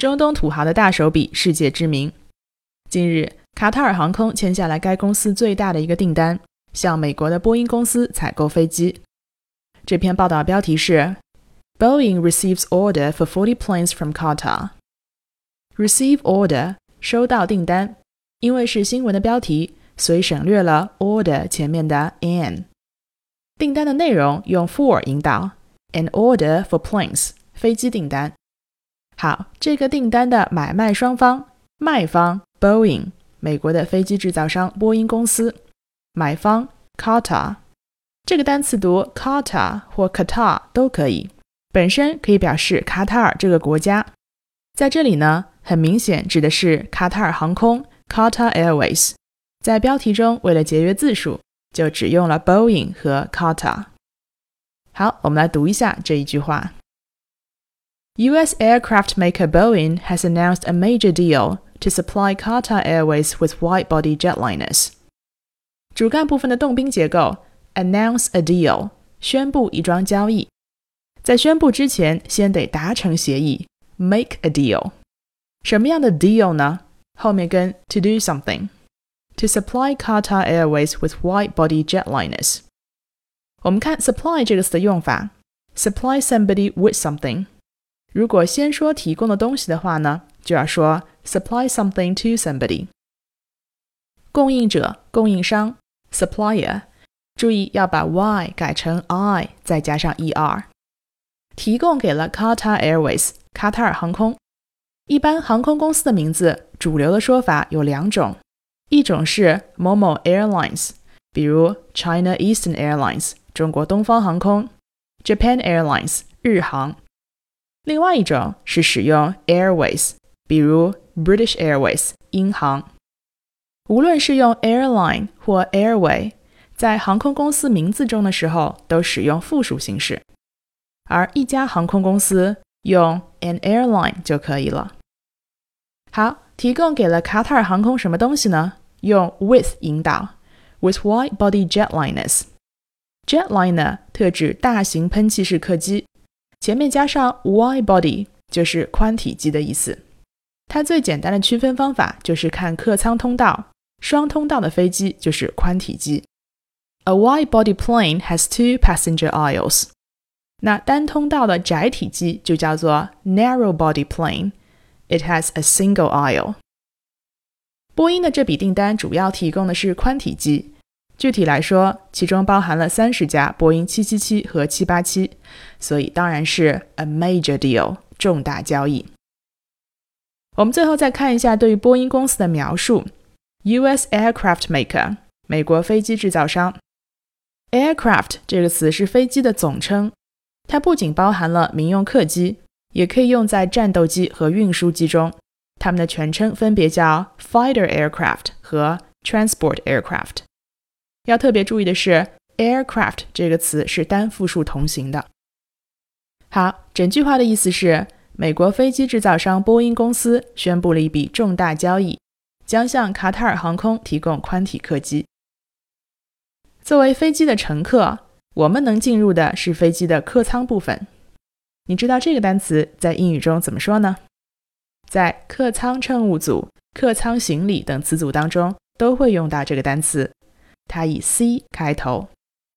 中东土豪的大手笔，世界知名。近日，卡塔尔航空签下了该公司最大的一个订单，向美国的波音公司采购飞机。这篇报道标题是：Boeing receives order for forty planes from Qatar。Receive order，收到订单。因为是新闻的标题，所以省略了 order 前面的 an。订单的内容用 for 引导，an order for planes，飞机订单。好，这个订单的买卖双方，卖方 Boeing，美国的飞机制造商波音公司；买方 Qatar，这个单词读 Qatar 或 Qatar 都可以，本身可以表示卡塔尔这个国家。在这里呢，很明显指的是卡塔尔航空。Qatar Airways，在标题中为了节约字数，就只用了 Boeing 和 Qatar。好，我们来读一下这一句话 ：U.S. aircraft maker Boeing has announced a major deal to supply Qatar Airways with wide-body jetliners。主干部分的动宾结构：announce a deal，宣布一桩交易。在宣布之前，先得达成协议，make a deal。什么样的 deal 呢？后面跟 to do something to supply Qatar Airways with wide-body jetliners。我们看 supply 这个词的用法，supply somebody with something。 如果先说提供的东西的话呢，就要说 supply something to somebody。供应者、供应商 supplier，注意要把 y 改成 i，再加上 er。提供给了 Qatar Airways，卡塔尔航空。一般航空公司的名字，主流的说法有两种，一种是某某 Airlines，比如 China Eastern Airlines 中国东方航空，Japan Airlines 日航；另外一种是使用 Airways，比如 British Airways 英航。无论是用 airline 或 airway，在航空公司名字中的时候都使用复数形式，而一家航空公司用 an airline 就可以了。好，提供给了卡塔尔航空什么东西呢？用 with 引导，with wide-body jetliners。jetliner 特指大型喷气式客机，前面加上 wide-body 就是宽体机的意思。它最简单的区分方法就是看客舱通道，双通道的飞机就是宽体机。A wide-body plane has two passenger aisles。那单通道的窄体机就叫做 narrow-body plane。It has a single aisle。波音的这笔订单主要提供的是宽体机，具体来说，其中包含了三十架波音777和787，所以当然是 a major deal，重大交易。我们最后再看一下对于波音公司的描述：U.S. aircraft maker，美国飞机制造商。Aircraft 这个词是飞机的总称，它不仅包含了民用客机。也可以用在战斗机和运输机中，它们的全称分别叫 fighter aircraft 和 transport aircraft。要特别注意的是，aircraft 这个词是单复数同形的。好，整句话的意思是，美国飞机制造商波音公司宣布了一笔重大交易，将向卡塔尔航空提供宽体客机。作为飞机的乘客，我们能进入的是飞机的客舱部分。你知道这个单词在英语中怎么说呢？在客舱乘务组、客舱行李等词组当中都会用到这个单词，它以 C 开头。